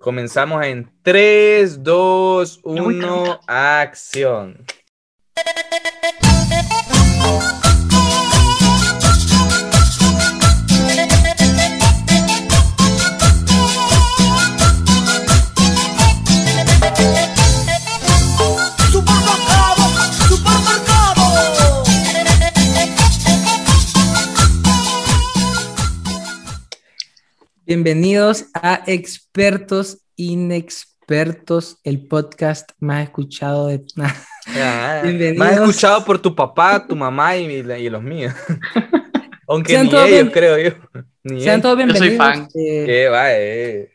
Comenzamos en 3, 2, 1, acción. Bienvenidos a Expertos Inexpertos, el podcast más escuchado de... Ah, más escuchado por tu papá, tu mamá y, los míos. Aunque ni ellos, creo yo. Sean todos bienvenidos. Yo soy fan. Eh, Qué va, eh.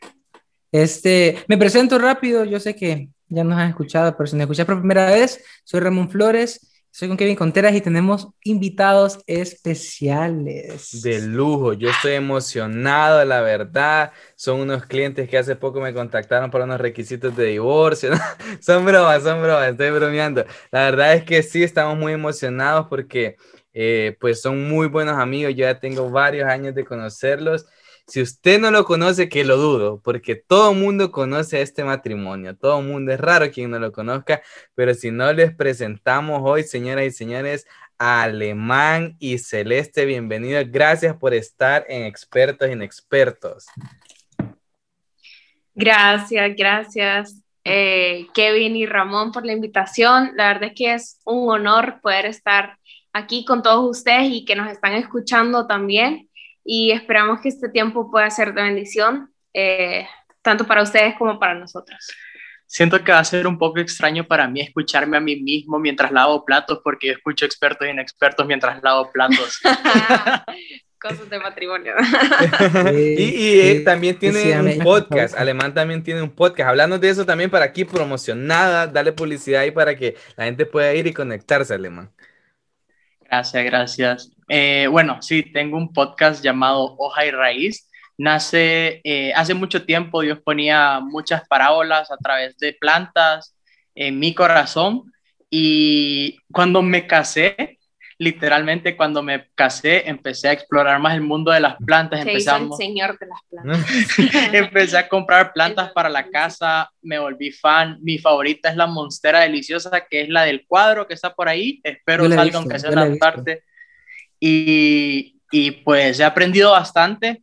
Este, me presento rápido, yo sé que ya nos han escuchado, pero si me escuchas por primera vez, soy Ramón Flores soy con Kevin Conteras y tenemos invitados especiales. De lujo, yo estoy emocionado, la verdad. Son unos clientes que hace poco me contactaron para unos requisitos de divorcio. son bromas, son bromas, estoy bromeando. La verdad es que sí, estamos muy emocionados porque eh, pues son muy buenos amigos. Yo ya tengo varios años de conocerlos si usted no lo conoce, que lo dudo, porque todo el mundo conoce este matrimonio, todo el mundo es raro quien no lo conozca, pero si no les presentamos hoy, señoras y señores, Alemán y Celeste, bienvenidos, gracias por estar en Expertos Inexpertos. Gracias, gracias. Eh, Kevin y Ramón por la invitación. La verdad es que es un honor poder estar aquí con todos ustedes y que nos están escuchando también y esperamos que este tiempo pueda ser de bendición, eh, tanto para ustedes como para nosotros. Siento que va a ser un poco extraño para mí escucharme a mí mismo mientras lavo platos, porque yo escucho expertos y inexpertos mientras lavo platos. Cosas de matrimonio. y, también tiene un podcast, Alemán también tiene un podcast. Hablando de eso también para aquí, promocionada, dale publicidad ahí para que la gente pueda ir y conectarse, Alemán. Gracias, gracias. Eh, bueno, sí, tengo un podcast llamado Hoja y Raíz. Nace eh, hace mucho tiempo, Dios ponía muchas parábolas a través de plantas en mi corazón y cuando me casé, literalmente cuando me casé, empecé a explorar más el mundo de las plantas. Empezamos, el señor de las plantas. empecé a comprar plantas para la casa, me volví fan. Mi favorita es la monstera deliciosa, que es la del cuadro que está por ahí. Espero salga aunque sea una parte. Y, y pues he aprendido bastante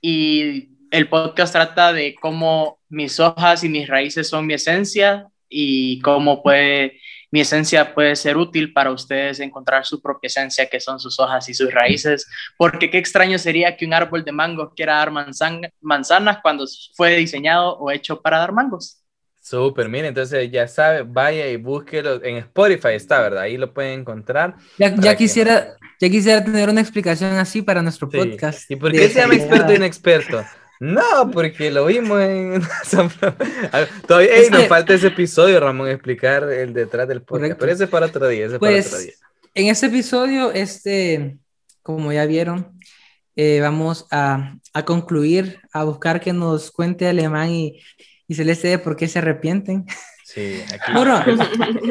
y el podcast trata de cómo mis hojas y mis raíces son mi esencia y cómo puede mi esencia puede ser útil para ustedes encontrar su propia esencia, que son sus hojas y sus raíces, porque qué extraño sería que un árbol de mangos quiera dar manzanas cuando fue diseñado o hecho para dar mangos. Súper, mire, entonces ya sabe, vaya y búsquelo en Spotify, está, ¿verdad? Ahí lo pueden encontrar. Ya, quisiera, ya quisiera tener una explicación así para nuestro podcast. ¿Y por qué se llama experto inexperto? No, porque lo vimos en Todavía nos falta ese episodio, Ramón, explicar el detrás del podcast. Pero ese es para otro día. Ese pues, para otro día. en ese episodio, este, como ya vieron, eh, vamos a, a, concluir, a buscar que nos cuente Alemán y, y Celeste de por qué se arrepienten. Sí, aquí. Bueno,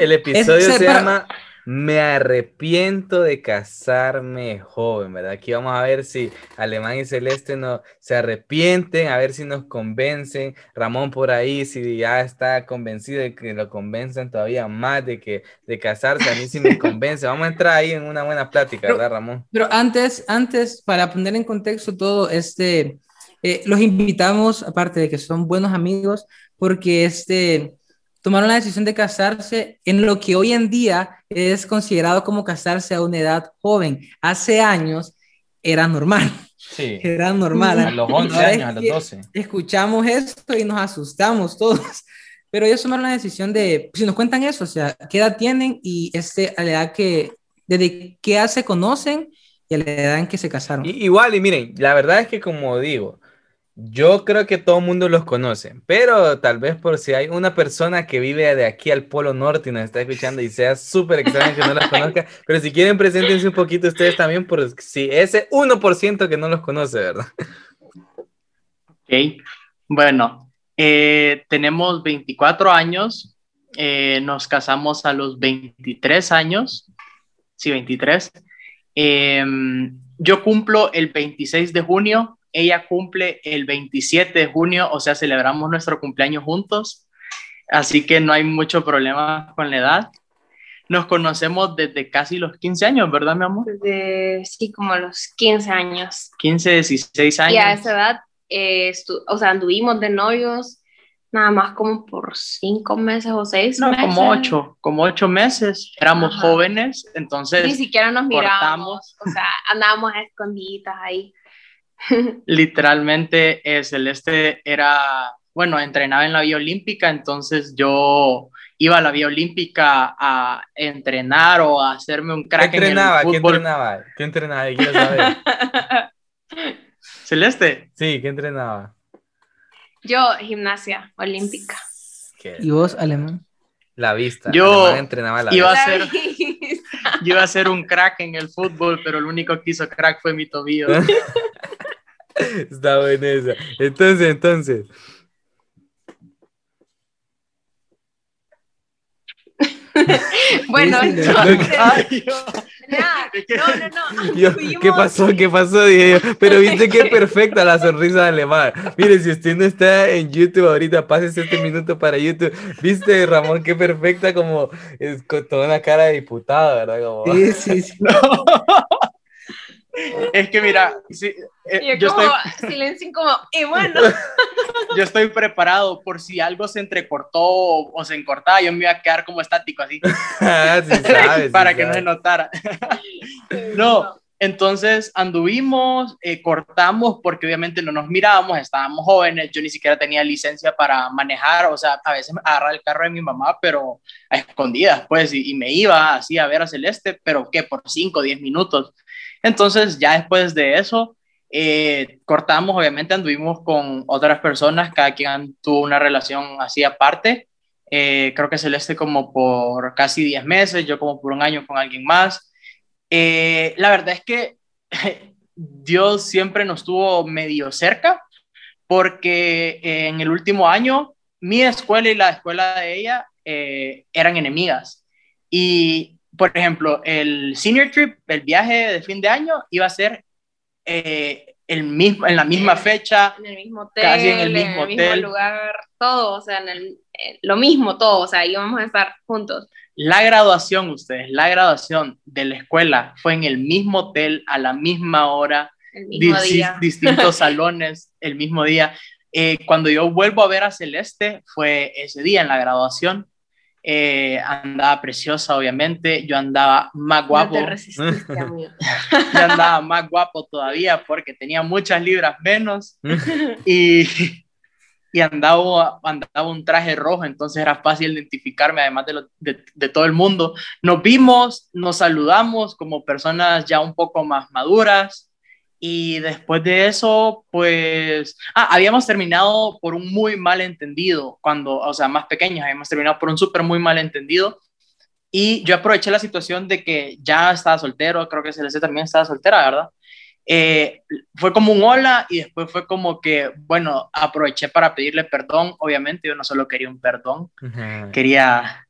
el episodio se llama me arrepiento de casarme joven, ¿verdad? Aquí vamos a ver si Alemán y Celeste no, se arrepienten, a ver si nos convencen. Ramón por ahí, si ya está convencido de que lo convencen todavía más de que de casarse, a mí sí me convence. Vamos a entrar ahí en una buena plática, ¿verdad, Ramón? Pero antes, antes, para poner en contexto todo, este, eh, los invitamos, aparte de que son buenos amigos, porque este tomaron la decisión de casarse en lo que hoy en día es considerado como casarse a una edad joven. Hace años era normal. Sí. Era normal. A los 11 años, a los 12. Escuchamos esto y nos asustamos todos. Pero ellos tomaron la decisión de, si nos cuentan eso, o sea, qué edad tienen y este, a la edad que, desde qué edad se conocen y a la edad en que se casaron. igual, y miren, la verdad es que como digo, yo creo que todo el mundo los conoce, pero tal vez por si hay una persona que vive de aquí al Polo Norte y nos está escuchando y sea súper extraño que no los conozca, pero si quieren, preséntense un poquito ustedes también, por si ese 1% que no los conoce, ¿verdad? Ok, bueno, eh, tenemos 24 años, eh, nos casamos a los 23 años, sí, 23. Em, yo cumplo el 26 de junio ella cumple el 27 de junio, o sea, celebramos nuestro cumpleaños juntos, así que no hay mucho problema con la edad. Nos conocemos desde casi los 15 años, ¿verdad, mi amor? Desde, sí, como los 15 años. 15, 16 años. Y a esa edad, eh, o sea, anduvimos de novios nada más como por cinco meses o seis no, meses. como ocho, como ocho meses. Éramos jóvenes, entonces. Ni siquiera nos mirábamos, o sea, andábamos escondidas ahí. Literalmente, eh, Celeste era, bueno, entrenaba en la vía olímpica, entonces yo iba a la vía olímpica a entrenar o a hacerme un crack ¿Qué entrenaba? En el fútbol. ¿Qué entrenaba? ¿Qué entrenaba? ¿Qué saber? ¿Celeste? Sí, ¿qué entrenaba? Yo, gimnasia olímpica. ¿Y vos, alemán? La vista. Yo entrenaba la iba vista. A ser, yo iba a ser un crack en el fútbol, pero el único que hizo crack fue mi tobillo. Está buena esa. Entonces, entonces. bueno, entonces. no, no, no. ¿Qué pasó? ¿Qué pasó? Pero viste qué perfecta la sonrisa de Alemán. Mire, si usted no está en YouTube ahorita, pásese este minuto para YouTube. ¿Viste, Ramón, qué perfecta como es, con toda una cara de diputado, ¿verdad? Como... Sí, sí, sí. Es que mira, eh, yo, como estoy... silencio como, y bueno. yo estoy preparado por si algo se entrecortó o, se encortaba, yo me iba a quedar como estático así. Ah, para que no se notara. no, entonces anduvimos, eh, cortamos porque obviamente no nos mirábamos, estábamos jóvenes, yo ni siquiera tenía licencia para manejar, o sea, a veces agarraba el carro de mi mamá, pero a escondidas, pues, y, y me iba así a ver a Celeste, pero que por 5 o 10 minutos. Entonces, ya después de eso, eh, cortamos, obviamente anduvimos con otras personas, cada quien tuvo una relación así aparte. Eh, creo que Celeste como por casi 10 meses, yo como por un año con alguien más. Eh, la verdad es que Dios siempre nos tuvo medio cerca, porque en el último año mi escuela y la escuela de ella eran enemigas. Y por ejemplo, el senior trip, el viaje de fin de año, iba a ser eh, el mismo, en la misma fecha, en el mismo hotel, casi en el mismo, lugar, todo, o sea, en el, eh, lo mismo todo, o sea, íbamos a estar juntos. La graduación, ustedes, la graduación de la escuela fue en el mismo hotel, a la misma hora, el mismo día. distintos salones, el mismo día. Eh, cuando yo vuelvo a ver a Celeste, fue ese día en la graduación, eh, andaba preciosa, obviamente. Yo andaba más guapo. No te Yo andaba más guapo todavía porque tenía muchas libras menos y, y andaba, andaba un traje rojo, entonces era fácil identificarme, además de, de, de todo el mundo. Nos vimos, nos saludamos como personas ya un poco más maduras. Y después de eso, pues, ah, habíamos terminado por un muy mal entendido, cuando, o sea, más pequeños, habíamos terminado por un súper muy mal entendido. Y yo aproveché la situación de que ya estaba soltero, creo que Celeste también estaba soltera, ¿verdad? Eh, fue como un hola y después fue como que, bueno, aproveché para pedirle perdón, obviamente yo no solo quería un perdón, quería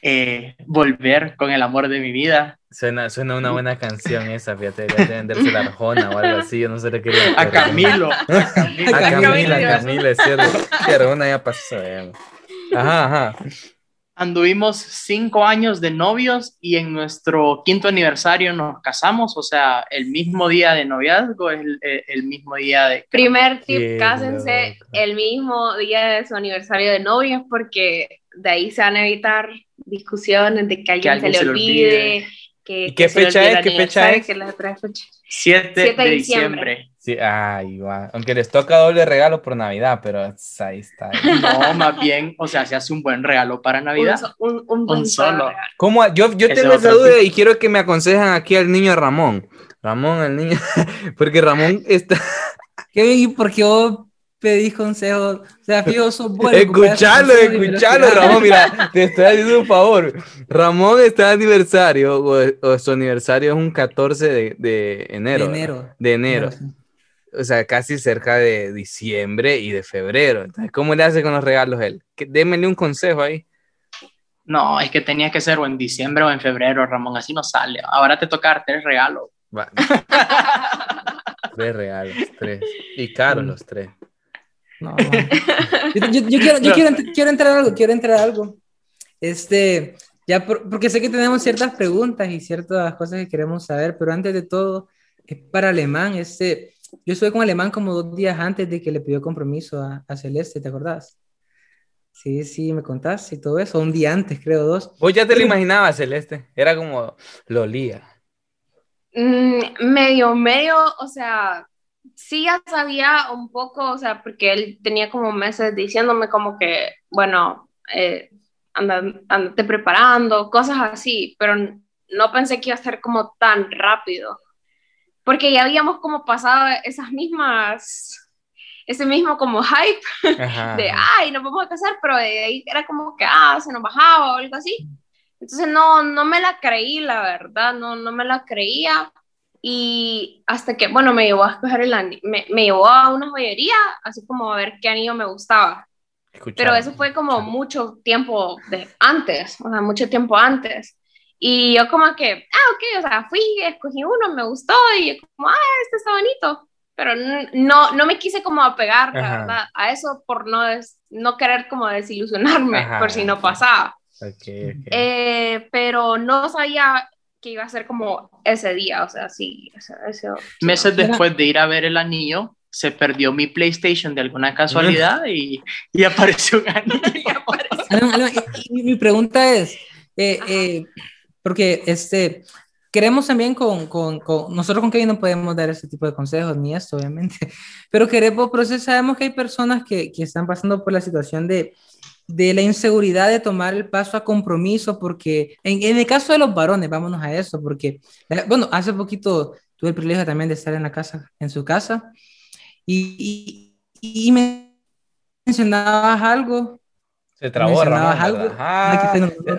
eh, volver con el amor de mi vida. Suena, suena una buena canción esa, fíjate, de venderse la arjona o algo así, yo no sé qué quería. A Camilo. A Camilo, a Camila, Camila, es cierto. Arjona ya pasó. Ajá, ajá. Anduvimos cinco años de novios y en nuestro quinto aniversario nos casamos, o sea, el mismo día de noviazgo es el, el, mismo día de... Primer tip, cásense el mismo día de su aniversario de novios porque de ahí se van a evitar discusiones de que alguien, se, le olvide. Que, ¿Y qué fecha es? ¿Qué fecha es? 7, de, diciembre. Sí, ay, Aunque les toca doble regalo por Navidad, pero ahí está. No, más bien, o sea, se hace un buen regalo para Navidad. Un, un, solo. ¿Cómo? Yo, yo tengo esa duda y quiero que me aconsejan aquí al niño Ramón. Ramón, el niño. Porque Ramón está. ¿Qué? ¿Por qué vos pedís consejos. O sea, fijo, sos bueno. Escuchalo, escuchalo, Ramón. Mira, te estoy haciendo un favor. Ramón está de aniversario, o, su aniversario es un 14 de, de enero. De enero. De enero. O sea, casi cerca de diciembre y de febrero. Entonces, ¿cómo le hace con los regalos él? Démele un consejo ahí. No, es que tenía que ser o en diciembre o en febrero, Ramón, así no sale. Ahora te toca darte el regalo. Tres regalos, tres. Y caros los tres. No, Yo, quiero, yo quiero, quiero, entrar algo, quiero entrar algo. Este, ya porque sé que tenemos ciertas preguntas y ciertas cosas que queremos saber, pero antes de todo, es para Alemán. Este, yo estuve con Alemán como dos días antes de que le pidió compromiso a, a Celeste, ¿te acordás? Sí, sí, me contaste y todo eso, un día antes, creo, dos. Vos ya te lo imaginabas, Celeste, era como lo olía. Mm, medio, medio, o sea, sí ya sabía un poco, o sea, porque él tenía como meses diciéndome como que, bueno, eh, andate preparando, cosas así, pero no pensé que iba a ser como tan rápido, porque ya habíamos como pasado esas mismas, ese mismo como hype de, ay, nos vamos a casar, pero de ahí era como que, ah, se nos bajaba o algo así. Entonces no, no me la creí, la verdad, no, no me la creía. Y hasta que, bueno, me llevó a escoger el anillo, me, me, llevó a una joyería, así como a ver qué anillo me gustaba. Pero eso fue como mucho tiempo de antes, o sea, mucho tiempo antes. Y yo como que, ah, ok, o sea, fui, escogí uno, me gustó y yo como, ah, este está bonito. Pero no, no me quise como apegar, verdad, a eso por no, no querer como desilusionarme por si no pasaba. Okay, eh, pero no sabía que iba a ser como ese día, o sea, sí. Meses después de ir a ver el anillo, se perdió mi PlayStation de alguna casualidad y, y apareció un anillo. y, mi pregunta es, eh, eh, porque este, queremos también con, con, con, nosotros con Kevin no podemos dar ese tipo de consejos, ni esto, obviamente, pero queremos, pero sabemos que hay personas que, que están pasando por la situación de, de la inseguridad de tomar el paso a compromiso, porque en, en, el caso de los varones, vámonos a eso, porque, eh, bueno, hace poquito tuve el privilegio también de estar en la casa, en su casa, y, y, me mencionabas algo. Se trabó, algo.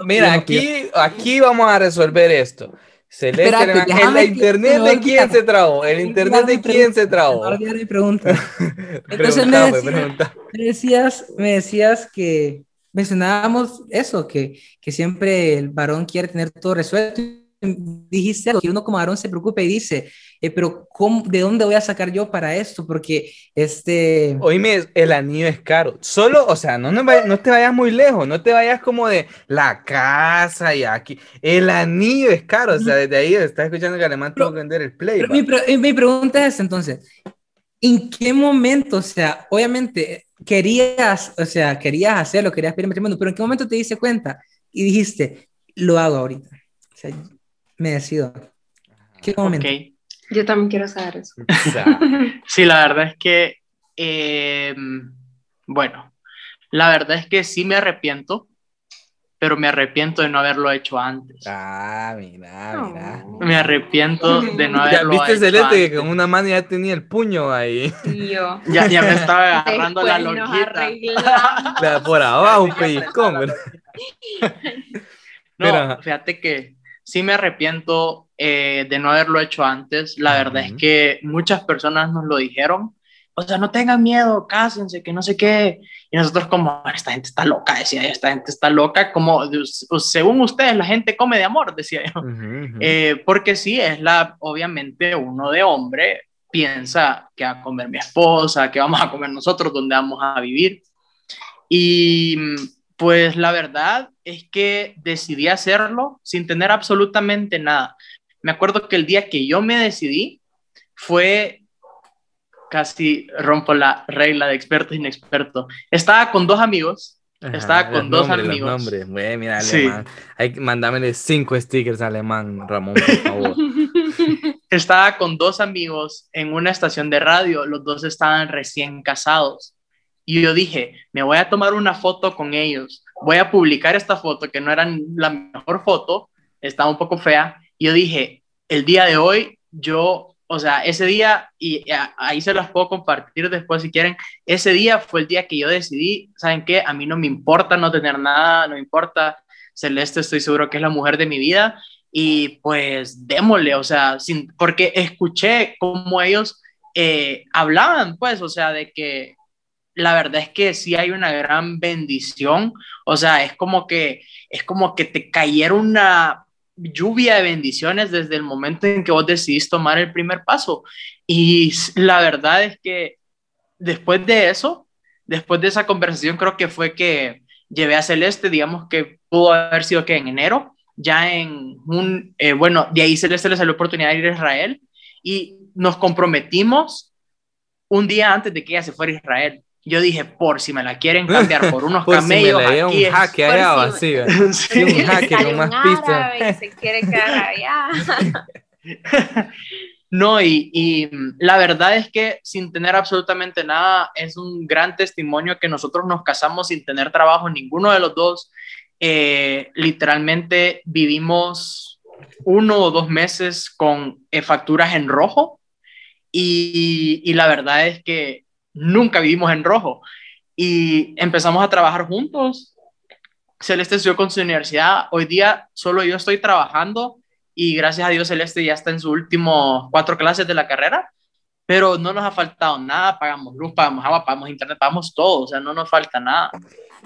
mira, aquí, aquí vamos a resolver esto. Celeste, el internet de quién se trabó, el internet de quién se trabó. mi pregunta. Entonces me, decías, me decías que mencionábamos eso, que, que siempre el varón quiere tener todo resuelto. Dijiste algo, que uno como varón se preocupa y dice, eh, pero ¿cómo, ¿de dónde voy a sacar yo para esto? Porque este... Oíme, el anillo es caro. Solo, o sea, no, no, no, te vayas muy lejos, no te vayas como de la casa y aquí. El anillo es caro, o sea, desde ahí estás escuchando que alemán tuvo que vender el play. Mi, eh, mi, pregunta es entonces, ¿en qué momento, o sea, obviamente querías, o sea, querías hacerlo, querías pedir matrimonio, pero ¿en qué momento te diste cuenta y dijiste, lo hago ahorita? O sea, me decido. ¿Qué momento? Yo también quiero saber eso. sí, la verdad es que, eh, bueno, la verdad es que sí me arrepiento, pero me arrepiento de no haberlo hecho antes. Ah, mira, mira. Me arrepiento de no haberlo ¿Ya viste Celeste que con una mano ya tenía el puño ahí? Yo. Ya, ya me estaba agarrando la lonjita. por abajo, un pellizcón, No, fíjate que sí me arrepiento eh, de no haberlo hecho antes. La verdad es que muchas personas nos lo dijeron. O sea, no tengan miedo, cásense, que no sé qué. Y nosotros como, esta gente está loca, decía yo, esta gente está loca, como según ustedes la gente come de amor, decía yo. Eh, porque sí, es la, obviamente uno de hombre piensa que va a comer mi esposa, que vamos a comer nosotros, dónde vamos a vivir. Y pues la verdad es que decidí hacerlo sin tener absolutamente nada. Me acuerdo que el día que yo me decidí fue casi rompo la regla de experto e inexperto. Estaba con dos amigos. estaba con dos amigos. mira, alemán. Hay, mándamele cinco stickers alemán, Ramón, por favor. estaba con dos amigos en una estación de radio. Los dos estaban recién casados. Y yo dije, me voy a tomar una foto con ellos, voy a publicar esta foto, que no era la mejor foto, estaba un poco fea. Y yo dije, el día de hoy, yo, o sea, ese día, y ahí se las puedo compartir después si quieren, ese día fue el día que yo decidí, ¿saben qué? A mí no me importa no tener nada, no importa. Celeste, estoy seguro que es la mujer de mi vida. Y pues démosle, o sea, sin, porque escuché cómo ellos eh, hablaban, pues, o sea, de que la verdad es que sí hay una gran bendición, o sea, es como que es como que te cayera una lluvia de bendiciones desde el momento en que vos decidís tomar el primer paso. Y la verdad es que después de eso, después de esa conversación, creo que fue que llevé a Celeste, digamos que pudo haber sido que en enero, ya en un, eh, bueno, de ahí Celeste le salió la oportunidad de ir a Israel y nos comprometimos un día antes de que ella se fuera a Israel. Yo dije, por si me la quieren cambiar por unos camellos. Si me un jaque allá, así, sí. un jaque con más pistas. se quiere quedar allá. No, y, la verdad es que sin tener absolutamente nada, es un gran testimonio que nosotros nos casamos sin tener trabajo ninguno de los dos. Eh, literalmente vivimos uno o dos meses con eh, facturas en rojo y, y la verdad es que nunca vivimos en rojo y empezamos a trabajar juntos. Celeste estudió con su universidad. Hoy día solo yo estoy trabajando y gracias a Dios Celeste ya está en sus últimos cuatro clases de la carrera, pero no nos ha faltado nada, pagamos luz, pagamos agua, pagamos internet, pagamos todo, o sea, no nos falta nada.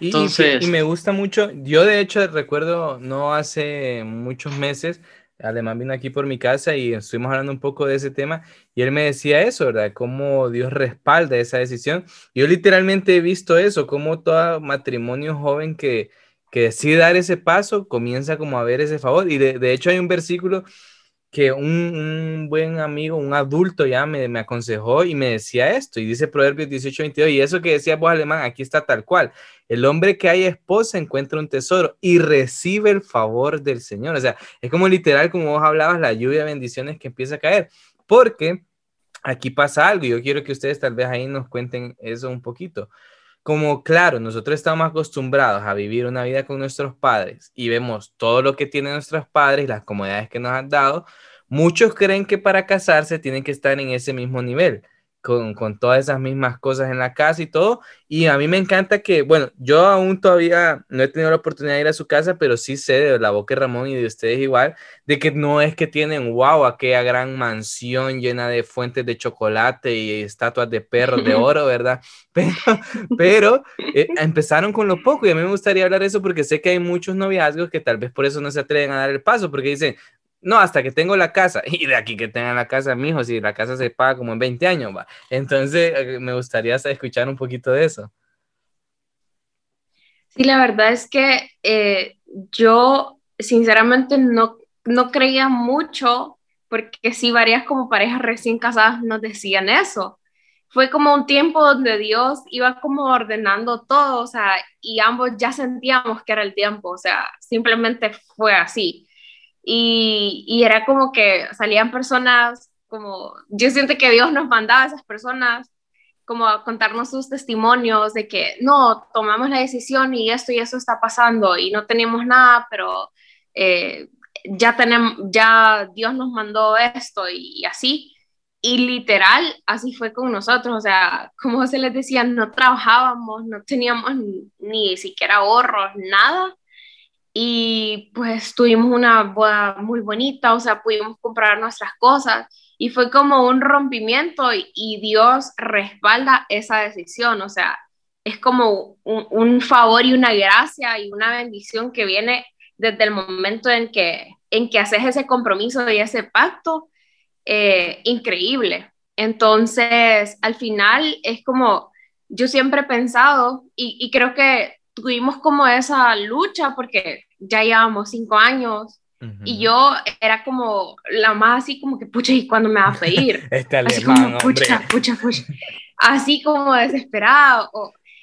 Entonces... Y, me gusta mucho, yo de hecho recuerdo no hace muchos meses, Alemán vino aquí por mi casa y estuvimos hablando un poco de ese tema y él me decía eso, ¿verdad? Cómo Dios respalda esa decisión. Yo literalmente he visto eso, como todo matrimonio joven que, que decide dar ese paso, comienza como a ver ese favor. Y de, hecho hay un versículo que un, buen amigo, un adulto ya me, aconsejó y me decía esto, y dice Proverbios 18, 22, y eso que decía vos alemán, aquí está tal cual, el hombre que hay esposa encuentra un tesoro y recibe el favor del Señor, o sea, es como literal, como vos hablabas, la lluvia de bendiciones que empieza a caer, porque aquí pasa algo, y yo quiero que ustedes tal vez ahí nos cuenten eso un poquito como claro, nosotros estamos acostumbrados a vivir una vida con nuestros padres y vemos todo lo que tienen nuestros padres, las comodidades que nos han dado, muchos creen que para casarse tienen que estar en ese mismo nivel con, con, todas esas mismas cosas en la casa y todo. Y a mí me encanta que, bueno, yo aún todavía no he tenido la oportunidad de ir a su casa, pero sí sé de la boca de Ramón y de ustedes igual, de que no es que tienen, wow, aquella gran mansión llena de fuentes de chocolate y estatuas de perros de oro, ¿verdad? Pero, pero eh, empezaron con lo poco y a mí me gustaría hablar de eso porque sé que hay muchos noviazgos que tal vez por eso no se atreven a dar el paso, porque dicen, no, hasta que tengo la casa. Y de aquí que tengan la casa, mijo, si la casa se paga como en 20 años, va. Entonces, eh, me gustaría escuchar un poquito de eso. Sí, la verdad es que eh, yo, sinceramente, no, no creía mucho, porque sí, varias como parejas recién casadas nos decían eso. Fue como un tiempo donde Dios iba como ordenando todo, o sea, y ambos ya sentíamos que era el tiempo, o sea, simplemente fue así y, era como que salían personas como, yo siento que Dios nos mandaba a esas personas como a contarnos sus testimonios de que no, tomamos la decisión y esto y eso está pasando y no teníamos nada, pero eh, ya tenemos, ya Dios nos mandó esto y, así. Y literal, así fue con nosotros, o sea, como se les decía, no trabajábamos, no teníamos ni siquiera ahorros, nada y pues tuvimos una boda muy bonita, o sea, pudimos comprar nuestras cosas y fue como un rompimiento y, Dios respalda esa decisión, o sea, es como un, favor y una gracia y una bendición que viene desde el momento en que, en que haces ese compromiso y ese pacto, eh, increíble. Entonces, al final es como, yo siempre he pensado y, y creo que tuvimos como esa lucha porque ya llevamos cinco años y yo era como la más así como que, pucha, ¿y cuándo me va a pedir? este así como, pucha, pucha, pucha, así como desesperado.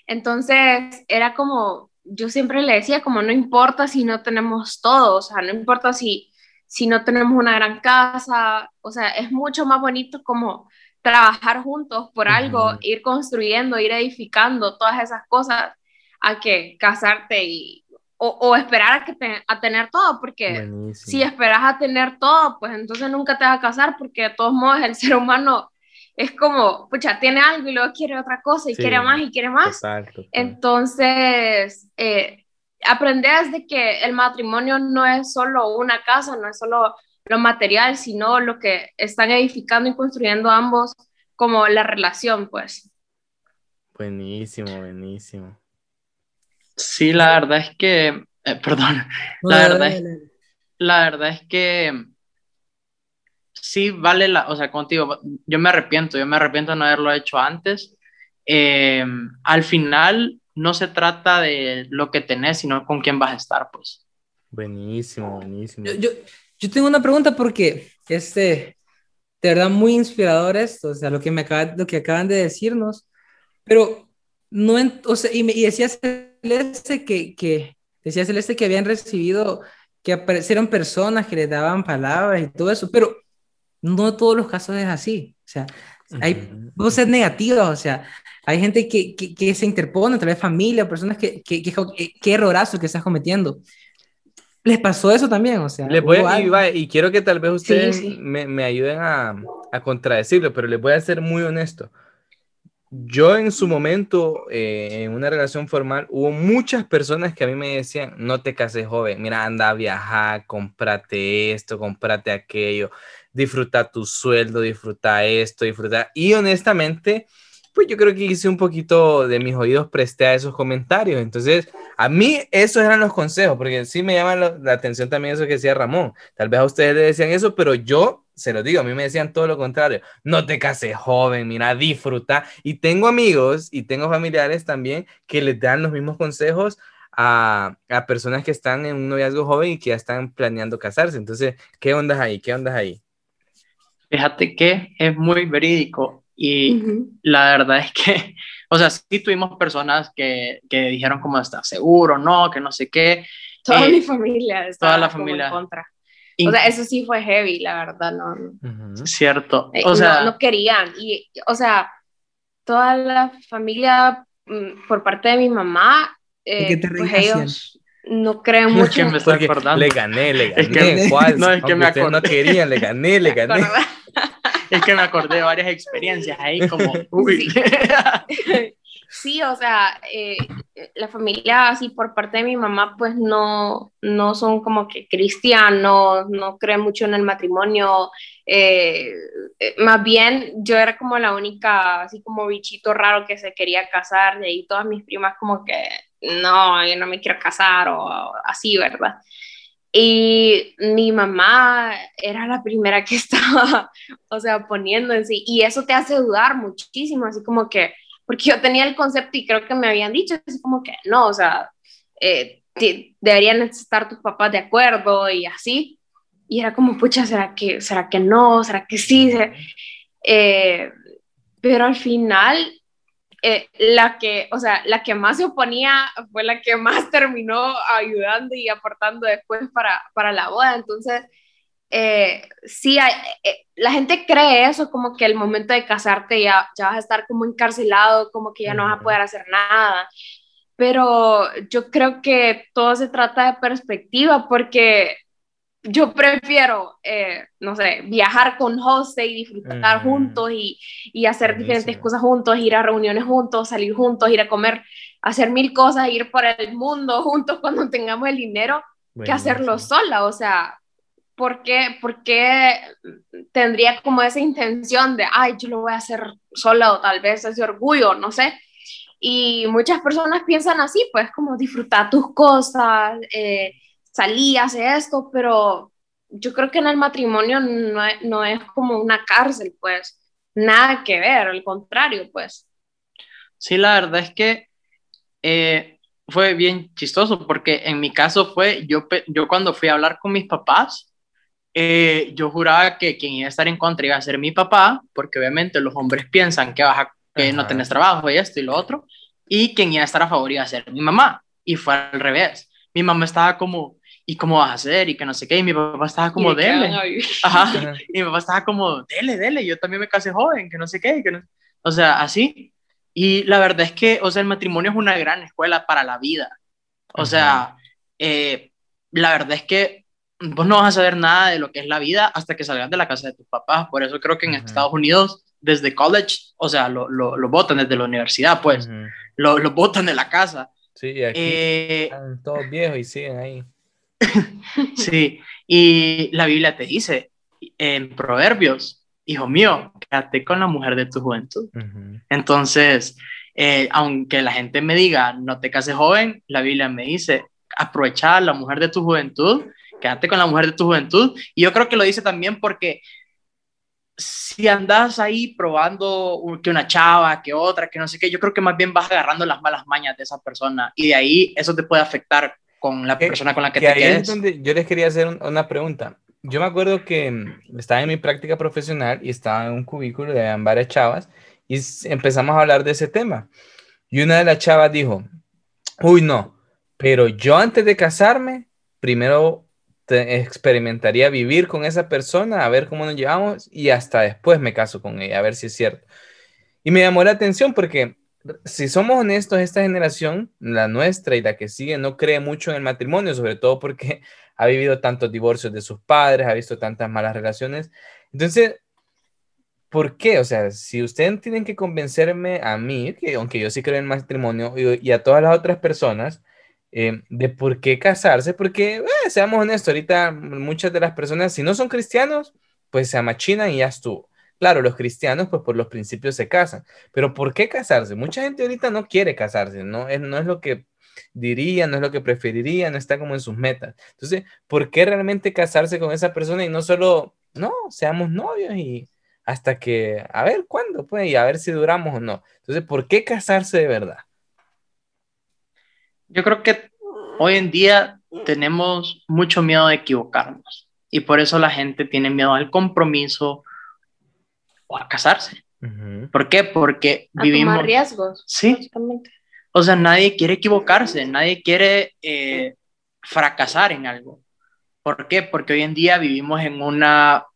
entonces era como, yo siempre le decía como, no importa si no tenemos todo, o sea, no importa si, si no tenemos una gran casa, o sea, es mucho más bonito como trabajar juntos por algo, ir construyendo, ir edificando todas esas cosas a que casarte y, o, esperar a, que a tener todo, porque si esperas a tener todo, pues entonces nunca te vas a casar, porque de todos modos el ser humano es como, pucha, tiene algo y luego quiere otra cosa y quiere más y quiere más. Entonces, eh, aprendes de que el matrimonio no es solo una casa, no es solo lo material, sino lo que están edificando y construyendo ambos como la relación, pues. Buenísimo, buenísimo. Sí, la verdad es que, eh, perdón, la verdad, es, la verdad es que sí vale la, o sea, contigo, yo me arrepiento, yo me arrepiento de no haberlo hecho antes. Eh, al final no se trata de lo que tenés, sino con quién vas a estar, pues. Buenísimo, buenísimo. Yo, yo, tengo una pregunta porque, este, de verdad, muy inspirador esto, o sea, lo que, me acaba, lo que acaban de decirnos, pero no, o sea, y, me, y decía Celeste que, que, decía Celeste que habían recibido, que aparecieron personas que les daban palabras y todo eso, pero no todos los casos es así. O sea, hay voces negativas, o sea, hay gente que, que, que se interpone, tal vez familia, personas que, que, que, errorazo que estás cometiendo. ¿Les pasó eso también? O sea, les voy a, y, quiero que tal vez ustedes Me, me, ayuden a, a, contradecirlo, pero les voy a ser muy honesto. Yo en su momento, eh, en una relación formal, hubo muchas personas que a mí me decían, no te cases joven, mira, anda a viajar, cómprate esto, cómprate aquello disfruta tu sueldo, disfruta esto, disfruta. Y honestamente, pues yo creo que hice un poquito de mis oídos, presté a esos comentarios. Entonces, a mí esos eran los consejos, porque sí me llama la, atención también eso que decía Ramón. Tal vez a ustedes le decían eso, pero yo se lo digo, a mí me decían todo lo contrario. No te cases joven, mira, disfruta. Y tengo amigos y tengo familiares también que les dan los mismos consejos a, a personas que están en un noviazgo joven y que ya están planeando casarse. Entonces, ¿qué ondas ahí? ¿Qué ondas ahí? Fíjate que es muy verídico y la verdad es que, o sea, sí tuvimos personas que, que dijeron como está seguro, no, que no sé qué. Toda eh, mi familia toda la familia. en contra. O sea, eso sí fue heavy, la verdad, no. Cierto. Eh, o sea, no, querían. Y, o sea, toda la familia mm, por parte de mi mamá, eh, pues ellos, no creo mucho. Es que me estoy acordando. Le gané, le gané. Es que, ¿Cuál? No, es que me acordé. No querían, le gané, le gané. es que me acordé de varias experiencias ahí como, uy. Sí. O sea, eh, la familia así por parte de mi mamá pues no, no son como que cristianos, no creen mucho en el matrimonio, eh, eh, más bien yo era como la única así como bichito raro que se quería casar, y ahí todas mis primas como que no, yo no me quiero casar o así, ¿verdad? Y mi mamá era la primera que estaba, o sea, sí. Y eso te hace dudar muchísimo, así como que, porque yo tenía el concepto y creo que me habían dicho, así como que no, o sea, eh, deberían estar tus papás de acuerdo y así. Y era como, pucha, ¿será que, será que no? ¿Será que sí? Eh, pero al final eh, la que, o sea, la que más se oponía fue la que más terminó ayudando y aportando después para, para la boda. Entonces, eh, sí, eh, la gente cree eso, como que el momento de casarte ya, ya vas a estar como encarcelado, como que ya no vas a poder hacer nada. Pero yo creo que todo se trata de perspectiva, porque yo prefiero, eh, no sé, viajar con José y disfrutar juntos y, y hacer diferentes cosas juntos, ir a reuniones juntos, salir juntos, ir a comer, hacer mil cosas, ir por el mundo juntos cuando tengamos el dinero, que hacerlo sola. O sea, ¿por qué, ¿por qué tendría como esa intención de, ay, yo lo voy a hacer sola o tal vez ese orgullo, no sé? Y muchas personas piensan así, pues como disfrutar tus cosas. Eh, salí, esto, pero yo creo que en el matrimonio no, no es como una cárcel, pues, nada que ver, al contrario, pues. Sí, la verdad es que eh, fue bien chistoso porque en mi caso fue, yo, yo cuando fui a hablar con mis papás, eh, yo juraba que quien iba a estar en contra iba a ser mi papá, porque obviamente los hombres piensan que, vas a, que no tenés trabajo y esto y lo otro, y quien iba a estar a favor iba a ser mi mamá, y fue al revés. Mi mamá estaba como, ¿y cómo vas a hacer? Y que no sé qué, y mi papá estaba como, dele. Ajá, y mi papá estaba como, dele, dele, yo también me casé joven, que no sé qué, que no... o sea, así. Y la verdad es que, o sea, el matrimonio es una gran escuela para la vida. O sea, eh, la verdad es que vos no vas a saber nada de lo que es la vida hasta que salgas de la casa de tus papás. Por eso creo que en Estados Unidos, desde college, o sea, lo, lo, lo votan desde la universidad, pues, lo, lo votan de la casa. Sí, aquí eh, están todos viejos y siguen ahí. sí, y la Biblia te dice en Proverbios, hijo mío, quédate con la mujer de tu juventud. Entonces, eh, aunque la gente me diga, no te cases joven, la Biblia me dice, aprovecha a la mujer de tu juventud, quédate con la mujer de tu juventud. Y yo creo que lo dice también porque si andas ahí probando que una chava, que otra, que no sé qué, yo creo que más bien vas agarrando las malas mañas de esa persona y de ahí eso te puede afectar con la persona con la que, te quedes. yo les quería hacer una pregunta. Yo me acuerdo que estaba en mi práctica profesional y estaba en un cubículo de varias chavas y empezamos a hablar de ese tema. Y una de las chavas dijo, uy, no, pero yo antes de casarme, primero experimentaría vivir con esa persona, a ver cómo nos llevamos y hasta después me caso con ella, a ver si es cierto. Y me llamó la atención porque si somos honestos, esta generación, la nuestra y la que sigue, no cree mucho en el matrimonio, sobre todo porque ha vivido tantos divorcios de sus padres, ha visto tantas malas relaciones. Entonces, ¿por qué? O sea, si ustedes tienen que convencerme a mí, que aunque yo sí creo en el matrimonio, y, a todas las otras personas, eh, de por qué casarse, porque, eh, seamos honestos, ahorita muchas de las personas, si no son cristianos, pues se amachinan y ya estuvo. Claro, los cristianos, pues por los principios se casan, pero ¿por qué casarse? Mucha gente ahorita no quiere casarse, no es, no es lo que diría, no es lo que preferiría, no está como en sus metas. Entonces, ¿por qué realmente casarse con esa persona y no solo, no, seamos novios y hasta que, a ver cuándo, pues, y a ver si duramos o no? Entonces, ¿por qué casarse de verdad? Yo creo que hoy en día tenemos mucho miedo de equivocarnos y por eso la gente tiene miedo al compromiso o a casarse. ¿Por qué? Porque a vivimos... Tomar riesgos. Sí. O sea, nadie quiere equivocarse, nadie quiere eh, fracasar en algo. ¿Por qué? Porque hoy en día vivimos en una,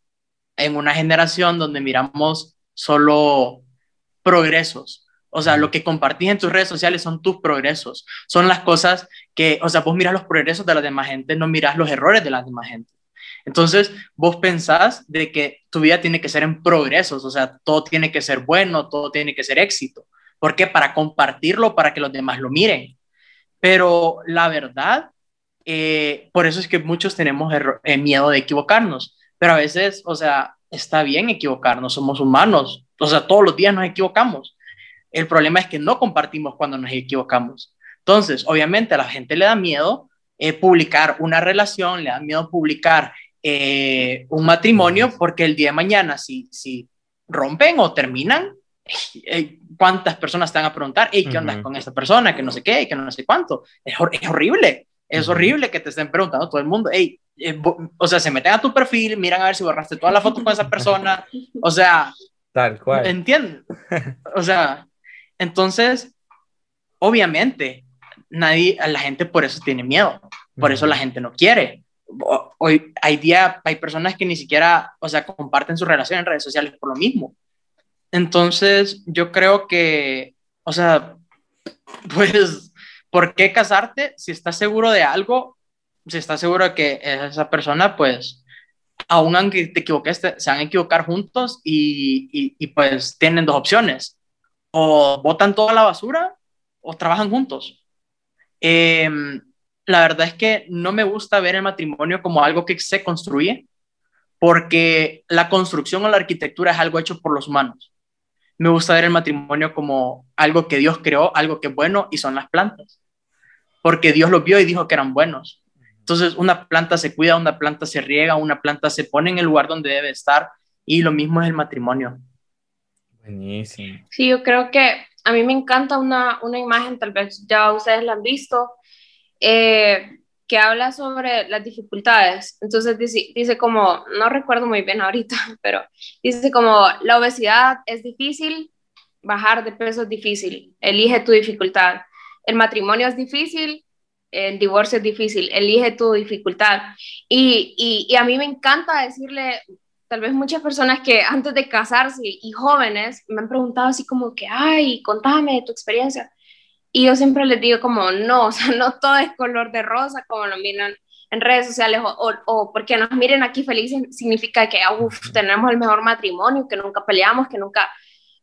en una generación donde miramos solo progresos. O sea, lo que compartís en tus redes sociales son tus progresos. Son las cosas que, o sea, vos miras los progresos de la demás gente, no miras los errores de la demás gente. Entonces, vos pensás de que tu vida tiene que ser en progresos, o sea, todo tiene que ser bueno, todo tiene que ser éxito. ¿Por qué? Para compartirlo, para que los demás lo miren. Pero la verdad, eh, por eso es que muchos tenemos eh, miedo de equivocarnos. Pero a veces, o sea, está bien equivocarnos, somos humanos. O sea, todos los días nos equivocamos. El problema es que no compartimos cuando nos equivocamos. Entonces, obviamente a la gente le da miedo eh, publicar una relación, le da miedo publicar eh, un matrimonio porque el día de mañana, si, si rompen o terminan, eh, ¿cuántas personas te van a preguntar, hey, ¿qué onda con esta persona? Que no sé qué, que no sé cuánto. Es, es horrible, es horrible que te estén preguntando todo el mundo, hey, o sea, se meten a tu perfil, miran a ver si borraste toda la foto con esa persona, o sea, tal cual. ¿Entiendes? O sea, entonces, obviamente, nadie, la gente por eso tiene miedo, por eso la gente no quiere. Hoy hay día, hay personas que ni siquiera, o sea, comparten su relación en redes sociales por lo mismo. Entonces, yo creo que, o sea, pues, ¿por qué casarte si estás seguro de algo? Si estás seguro de que esa persona, pues, aún aunque te equivoques, se van a equivocar juntos y, y, y pues tienen dos opciones o botan toda la basura o trabajan juntos. Em, la verdad es que no me gusta ver el matrimonio como algo que se construye, porque la construcción o la arquitectura es algo hecho por los humanos. Me gusta ver el matrimonio como algo que Dios creó, algo que es bueno y son las plantas, porque Dios los vio y dijo que eran buenos. Entonces, una planta se cuida, una planta se riega, una planta se pone en el lugar donde debe estar y lo mismo es el matrimonio. Buenísimo. Sí, yo creo que a mí me encanta una, una imagen, tal vez ya ustedes la han visto, eh, que habla sobre las dificultades. Entonces dice, dice como, no recuerdo muy bien ahorita, pero dice como, la obesidad es difícil, bajar de peso es difícil, elige tu dificultad. El matrimonio es difícil, el divorcio es difícil, elige tu dificultad. Y, y, y a mí me encanta decirle tal vez muchas personas que antes de casarse y jóvenes me han preguntado así como que, ay, contame tu experiencia. Y yo siempre les digo como, no, o sea, no todo es color de rosa como lo miran en redes sociales o, o, porque nos miren aquí felices significa que, uff, tenemos el mejor matrimonio, que nunca peleamos, que nunca,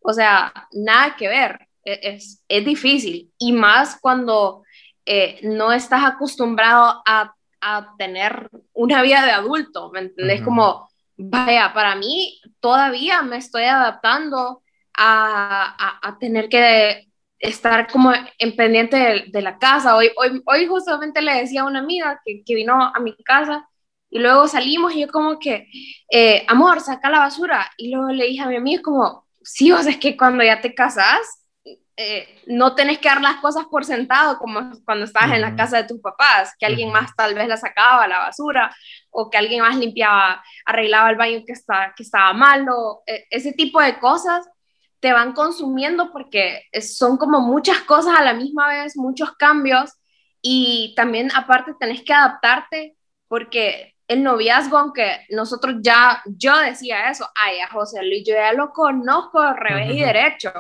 o sea, nada que ver. E, es, es difícil y más cuando eh, no estás acostumbrado a, a, tener una vida de adulto, ¿me entendés? Como vaya, para mí todavía me estoy adaptando a, a, tener que estar como en pendiente de, la casa. Hoy, hoy, hoy justamente le decía a una amiga que, que, vino a mi casa Y luego salimos y yo como que, eh, amor, saca la basura. Y luego le dije a mi amigo como, sí, o sea, es que cuando ya te casas, eh, no tenés que dar las cosas por sentado como cuando estabas en la casa de tus papás, que alguien más tal vez la sacaba la basura o que alguien más limpiaba, arreglaba el baño que, está, que estaba malo, e, ese tipo de cosas te van consumiendo porque son como muchas cosas a la misma vez, muchos cambios y también aparte tenés que adaptarte porque el noviazgo, aunque nosotros ya, yo decía eso, ay, a José Luis, yo ya lo conozco de revés y derecho.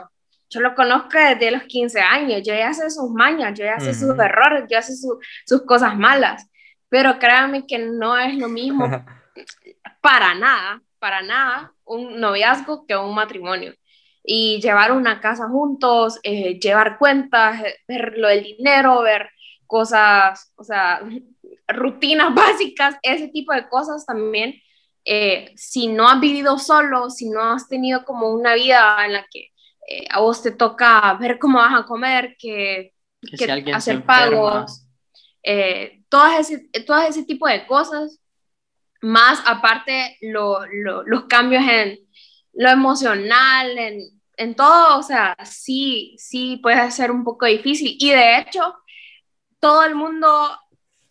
Yo lo conozco desde los 15 años, yo ya sé sus mañas, yo ya sé sus errores, yo ya sé sus cosas malas, pero créanme que no es lo mismo para nada, para nada, un noviazgo que un matrimonio. Y llevar una casa juntos, eh, llevar cuentas, eh, ver lo del dinero, ver cosas, o sea, rutinas básicas, ese tipo de cosas también. Eh, si no has vivido solo, si no has tenido como una vida en la que eh, a vos te toca ver cómo vas a comer, que, hacer pagos, eh, todas, ese, ese tipo de cosas, más aparte los cambios en lo emocional, en, en todo, o sea, sí, sí puede ser un poco difícil. Y de hecho, todo el mundo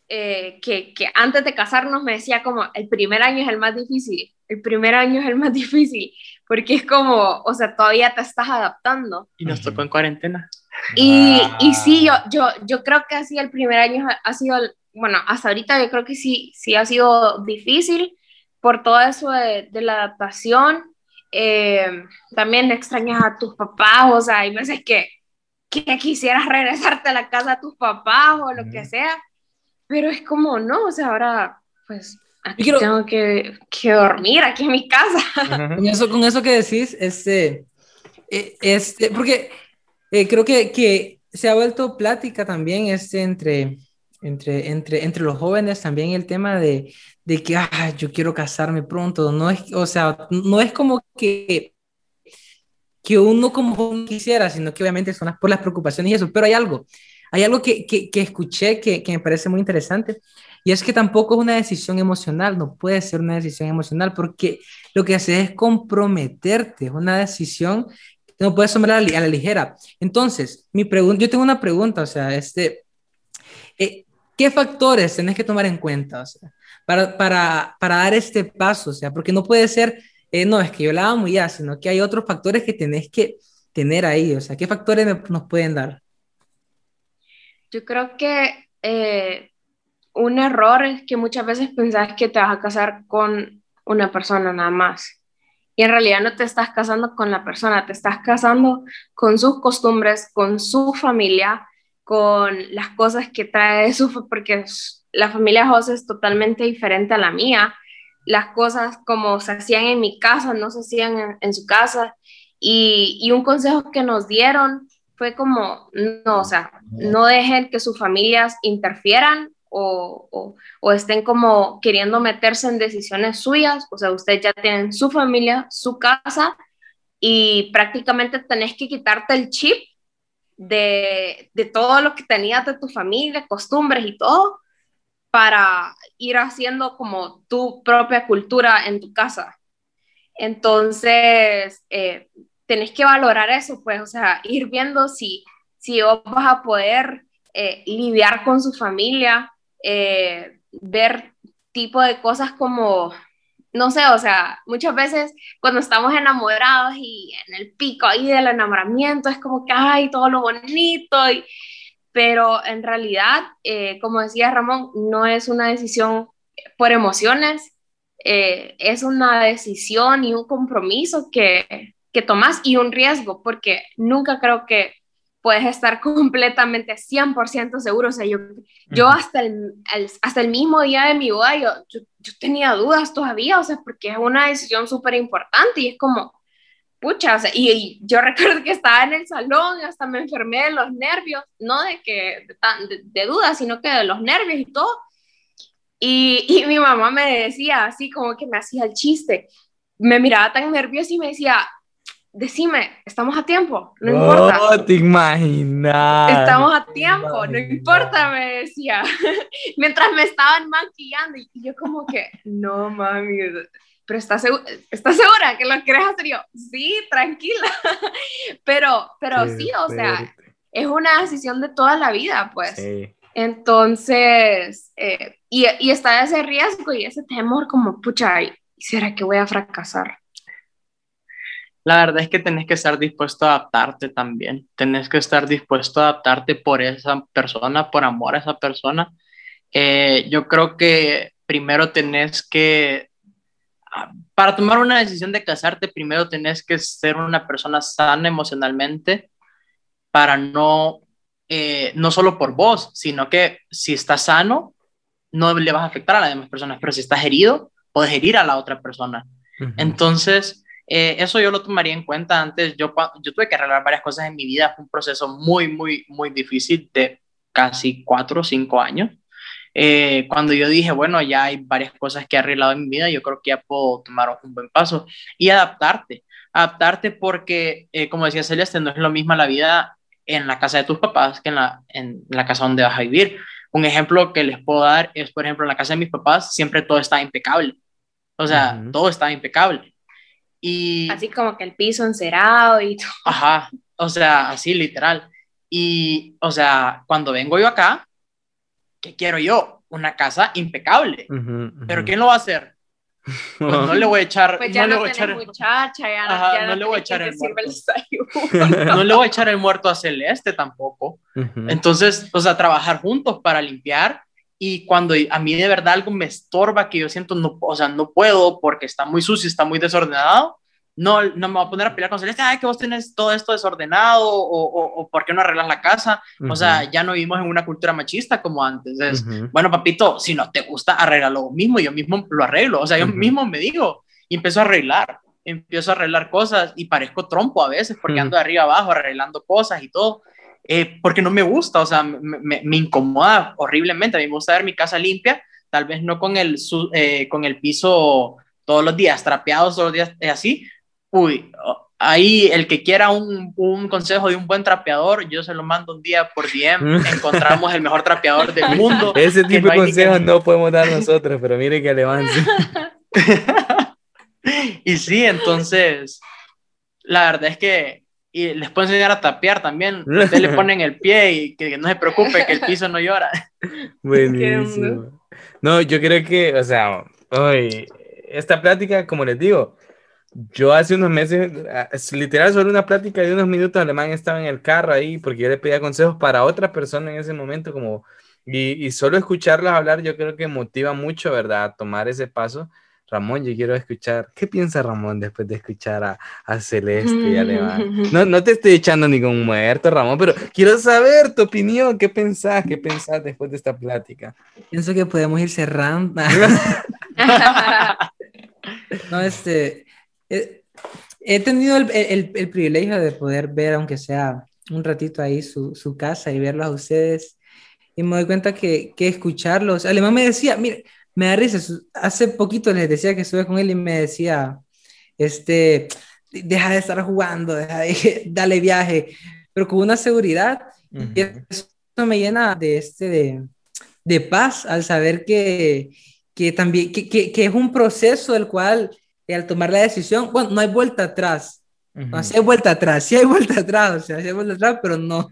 eh, que, que, antes de casarnos me decía como, el primer año es el más difícil, el primer año es el más difícil, porque es como, o sea, todavía te estás adaptando. Y nos tocó en cuarentena. Y, y sí, yo, yo, yo creo que así el primer año ha sido, bueno, hasta ahorita yo creo que sí, sí ha sido difícil por todo eso de, de la adaptación. Eh, también extrañas a tus papás, o sea, hay veces que, que quisieras regresarte a la casa de tus papás o lo que sea, pero es como, no, o sea, ahora, pues, aquí tengo que, que, dormir, aquí en mi casa. Con eso, con eso que decís, este, eh, este porque eh, creo que, que se ha vuelto plática también este, entre, entre, entre, entre los jóvenes también el tema de, de que, ah, yo quiero casarme pronto, no es, o sea, no es como que que uno como quisiera, sino que obviamente son las, por las preocupaciones y eso, pero hay algo, hay algo que, que, que escuché que, que, me parece muy interesante y es que tampoco es una decisión emocional, no puede ser una decisión emocional porque lo que hace es comprometerte, es una decisión no puedes tomar a la, ligera. Entonces, mi pregunta, yo tengo una pregunta, o sea, este, eh, ¿qué factores tenés que tomar en cuenta o sea, para, para, para dar este paso? O sea, porque no puede ser, eh, no, es que yo la amo ya, sino que hay otros factores que tenés que tener ahí, o sea, ¿qué factores nos pueden dar? Yo creo que eh, un error es que muchas veces pensás que te vas a casar con una persona nada más. Y en realidad no te estás casando con la persona, te estás casando con sus costumbres, con su familia, con las cosas que trae su, porque la familia José es totalmente diferente a la mía. Las cosas como se hacían en mi casa no se hacían en, su casa. Y, y, un consejo que nos dieron fue como, no, o sea, no dejen que sus familias interfieran o, o, estén como queriendo meterse en decisiones suyas, o sea, ustedes ya tienen su familia, su casa y prácticamente tenés que quitarte el chip de, de todo lo que tenías de tu familia, costumbres y todo, para ir haciendo como tu propia cultura en tu casa. Entonces, eh, tenés que valorar eso, pues, o sea, ir viendo si, si vos vas a poder eh, lidiar con su familia, eh, ver tipo de cosas como, no sé, o sea, muchas veces cuando estamos enamorados y en el pico ahí del enamoramiento es como que, ay, todo lo bonito, y, pero en realidad, eh, como decía Ramón, no es una decisión por emociones, es una decisión y un compromiso que, que tomas y un riesgo, porque nunca creo que puedes estar completamente 100% seguro. O sea, yo, yo hasta, el, hasta el mismo día de mi boda, yo, yo, tenía dudas todavía, o sea, porque es una decisión súper importante y es como, pucha, o sea, y, yo recuerdo que estaba en el salón y hasta me enfermé de los nervios, no de que de, de dudas, sino que de los nervios y todo. Y, y mi mamá me decía así como que me hacía el chiste, me miraba tan nerviosa y me decía, decime, estamos a tiempo, no importa. No te imaginas. Estamos a tiempo, no importa, me decía. Mientras me estaban maquillando y yo como que, no mami, pero ¿estás, segura, ¿estás segura que lo quieres hacer? yo, sí, tranquila. pero, pero sí, o sea, es una decisión de toda la vida, pues. Entonces, eh, y, y está ese riesgo y ese temor como, pucha, ¿será que voy a fracasar? La verdad es que tenés que estar dispuesto a adaptarte también. Tenés que estar dispuesto a adaptarte por esa persona, por amor a esa persona. Eh, yo creo que primero tenés que, ah, para tomar una decisión de casarte, primero tenés que ser una persona sana emocionalmente para no, eh, no solo por vos, sino que si estás sano, no le vas a afectar a las demás personas, pero si estás herido, puedes herir a la otra persona. Entonces, eh, eso yo lo tomaría en cuenta antes. Yo, yo tuve que arreglar varias cosas en mi vida. Fue un proceso muy, muy, muy difícil de casi cuatro o cinco años. Eh, cuando yo dije, bueno, ya hay varias cosas que he arreglado en mi vida, yo creo que ya puedo tomar un buen paso y adaptarte. Adaptarte porque, eh, como decía Celeste, no es lo mismo la vida en la casa de tus papás que en la, en la casa donde vas a vivir. Un ejemplo que les puedo dar es, por ejemplo, en la casa de mis papás siempre todo está impecable. O sea, todo está impecable. Y, así como que el piso encerado y todo. Ajá, o sea, así literal. Y, o sea, cuando vengo yo acá, ¿qué quiero yo? Una casa impecable. Pero ¿quién lo va a hacer? Pues no le voy a echar. Pues ya no, le voy a echar, muchacha, ya, no, le voy a echar el muerto. no le voy a echar el muerto a Celeste tampoco. Entonces, o sea, trabajar juntos para limpiar y cuando a mí de verdad algo me estorba, que yo siento, no, o sea, no puedo porque está muy sucio, está muy desordenado, no, no me voy a poner a pelear con Celeste, ay, que vos tenés todo esto desordenado o, o, ¿por qué no arreglas la casa? O sea, ya no vivimos en una cultura machista como antes. Es, bueno, papito, si no te gusta, arreglalo vos mismo, yo mismo lo arreglo. O sea, yo mismo me digo y empiezo a arreglar, empiezo a arreglar cosas y parezco trompo a veces porque ando de arriba abajo arreglando cosas y todo. Eh, porque no me gusta, o sea, me, me, incomoda horriblemente. A mí me gusta ver mi casa limpia, tal vez no con el, eh, con el piso todos los días, trapeado todos los días, es así. Uy, ahí el que quiera un, un, consejo de un buen trapeador, yo se lo mando un día por DM. Encontramos el mejor trapeador del mundo. Ese tipo de consejos no podemos dar nosotros, pero mire que avance. y sí, entonces, la verdad es que y les puedo enseñar a tapear también. Ustedes le ponen el pie y que, no se preocupe, que el piso no llora. Buenísimo. No, yo creo que, o sea, hoy, esta plática, como les digo, yo hace unos meses, literal, solo una plática de unos minutos, Alemán estaba en el carro ahí porque yo le pedía consejos para otra persona en ese momento, como, y, y solo escucharlos hablar, yo creo que motiva mucho, ¿verdad? tomar ese paso Ramón, yo quiero escuchar, ¿qué piensa Ramón después de escuchar a, a Celeste y Alemán? No, no te estoy echando ningún muerto, Ramón, pero quiero saber tu opinión, ¿qué pensás? ¿Qué pensás después de esta plática? Pienso que podemos ir cerrando. no, este, eh, he tenido el, el, el, privilegio de poder ver, aunque sea un ratito ahí, su, su casa y verlos a ustedes. Y me doy cuenta que, que escucharlos. Alemán me decía, mire, me da risa. Hace poquito les decía que estuve con él y me decía, este, deja de estar jugando, deja de, dale viaje, pero con una seguridad. Y eso me llena de, este, de, de paz al saber que, que también, que, que, que, es un proceso el cual, al tomar la decisión, bueno, no hay vuelta atrás. No, hay vuelta atrás, sí hay vuelta atrás, o sea, sí hay vuelta atrás, pero no,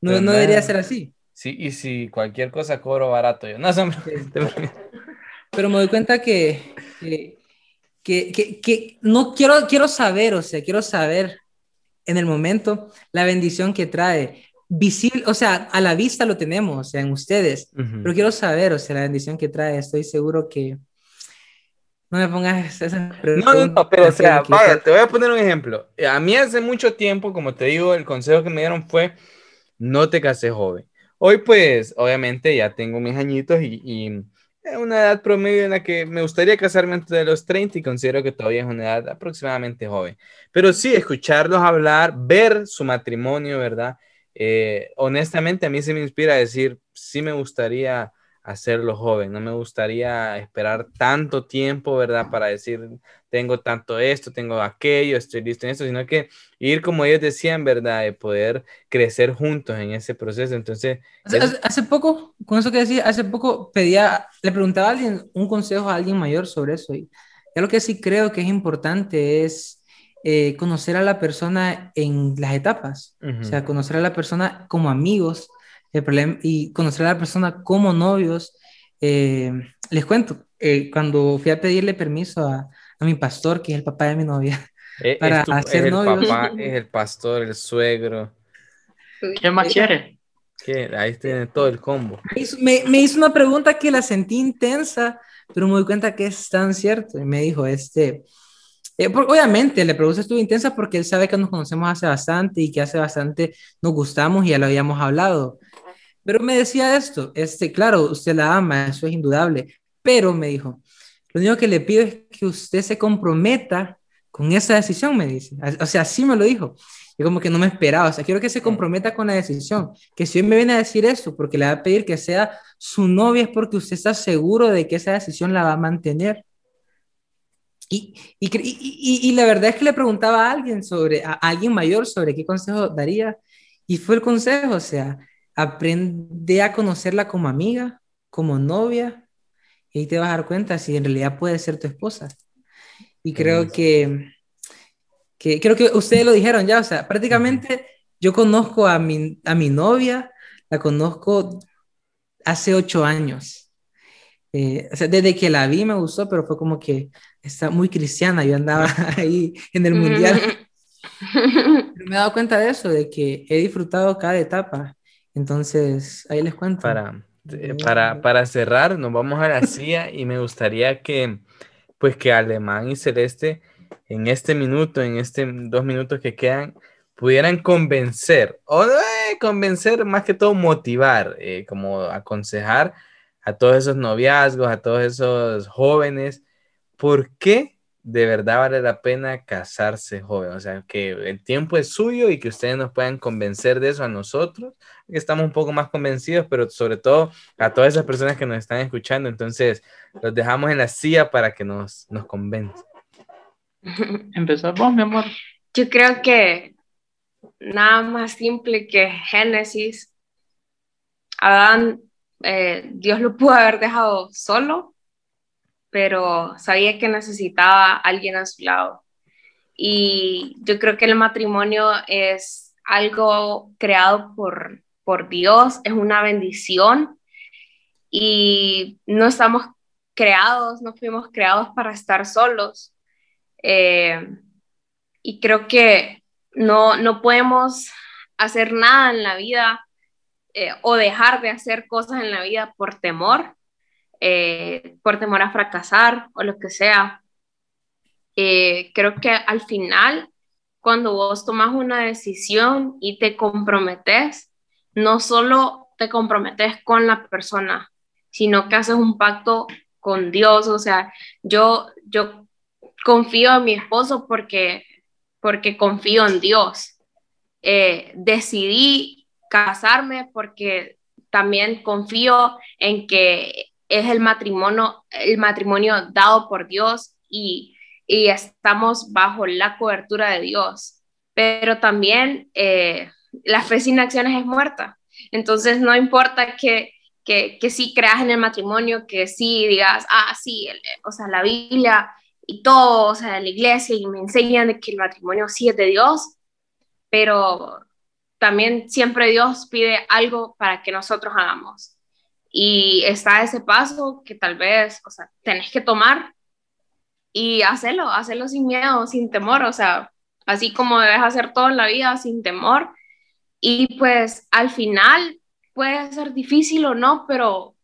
no, no debería ser así. Sí, y si cualquier cosa cobro barato, yo no, pero me doy cuenta que, que, que, que, no quiero, quiero saber, o sea, quiero saber en el momento la bendición que trae. Visible, o sea, a la vista lo tenemos, o sea, en ustedes, pero quiero saber, o sea, la bendición que trae. Estoy seguro que, no me pongas esa pregunta. No, no, pero o sea, vaya, te voy a poner un ejemplo. A mí hace mucho tiempo, como te digo, el consejo que me dieron fue, no te cases joven. Hoy pues, obviamente, ya tengo mis añitos y, y una edad promedio en la que me gustaría casarme antes de los 30 y considero que todavía es una edad aproximadamente joven. Pero sí, escucharlos hablar, ver su matrimonio, ¿verdad? Eh, honestamente, a mí se me inspira a decir, sí me gustaría hacerlo joven. No me gustaría esperar tanto tiempo, ¿verdad? Para decir, tengo tanto esto, tengo aquello, estoy listo en esto, sino que ir como ellos decían, ¿verdad? De poder crecer juntos en ese proceso. Entonces... Hace, poco, con eso que decía, hace poco pedía, le preguntaba a alguien un consejo a alguien mayor sobre eso. Y lo que sí creo que es importante es eh, conocer a la persona en las etapas. O sea, conocer a la persona como amigos el problema, y conocer a la persona como novios. Eh, les cuento, eh, cuando fui a pedirle permiso a, a mi pastor, que es el papá de mi novia, eh, para hacer es el papá, es el pastor, el suegro. ¿Qué más quiere? Ahí tiene todo el combo. Me, me, hizo una pregunta que la sentí intensa, pero me doy cuenta que es tan cierto. Y me dijo, este, eh, obviamente le produce estuvo intensa porque él sabe que nos conocemos hace bastante y que hace bastante nos gustamos y ya lo habíamos hablado. Pero me decía esto, este, claro, usted la ama, eso es indudable, pero me dijo, lo único que le pido es que usted se comprometa con esa decisión, me dice. O sea, así me lo dijo. Yo como que no me esperaba, o sea, quiero que se comprometa con la decisión, que si hoy me viene a decir eso, porque le va a pedir que sea su novia, es porque usted está seguro de que esa decisión la va a mantener. Y, y, y, y, la verdad es que le preguntaba a alguien sobre, a alguien mayor sobre qué consejo daría, y fue el consejo, o sea, aprende a conocerla como amiga, como novia, y ahí te vas a dar cuenta si en realidad puede ser tu esposa. Y creo que, que, creo que ustedes lo dijeron ya, o sea, prácticamente yo conozco a mi, a mi novia, la conozco hace ocho años. Eh, o sea, desde que la vi me gustó, pero fue como que está muy cristiana, yo andaba ahí en el mundial. me he dado cuenta de eso, de que he disfrutado cada etapa entonces, ahí les cuento. Para, eh, para, para cerrar, nos vamos a la CIA y me gustaría que, pues, que Alemán y Celeste en este minuto, en este dos minutos que quedan, pudieran convencer, o eh, convencer más que todo motivar, eh, como aconsejar a todos esos noviazgos, a todos esos jóvenes, ¿por qué de verdad vale la pena casarse joven. O sea, que el tiempo es suyo y que ustedes nos puedan convencer de eso a nosotros, que estamos un poco más convencidos, pero sobre todo a todas esas personas que nos están escuchando. Entonces, los dejamos en la silla para que nos, nos convenzan. Empezamos, mi amor. Yo creo que nada más simple que Génesis. Adán, eh, Dios lo pudo haber dejado solo pero sabía que necesitaba alguien a su lado. Y yo creo que el matrimonio es algo creado por, por Dios, es una bendición y no estamos creados, no fuimos creados para estar solos. Eh, y creo que no, no podemos hacer nada en la vida eh, o dejar de hacer cosas en la vida por temor, eh, por temor a fracasar o lo que sea. Eh, creo que al final, cuando vos tomas una decisión y te comprometes, no solo te comprometes con la persona, sino que haces un pacto con Dios. O sea, yo, yo confío en mi esposo porque, porque confío en Dios. Eh, decidí casarme porque también confío en que es el matrimonio, el matrimonio dado por Dios y, estamos bajo la cobertura de Dios. Pero también eh, la fe sin acciones es muerta. Entonces no importa que, que, que sí creas en el matrimonio, que sí digas, ah, sí, o sea, la Biblia y todo, o sea, la iglesia y me enseñan que el matrimonio sí es de Dios, pero también siempre Dios pide algo para que nosotros hagamos. Y está ese paso que tal vez, o sea, tenés que tomar y hacerlo, hacerlo sin miedo, sin temor, o sea, así como debes hacer todo en la vida sin temor. Y pues al final puede ser difícil o no, pero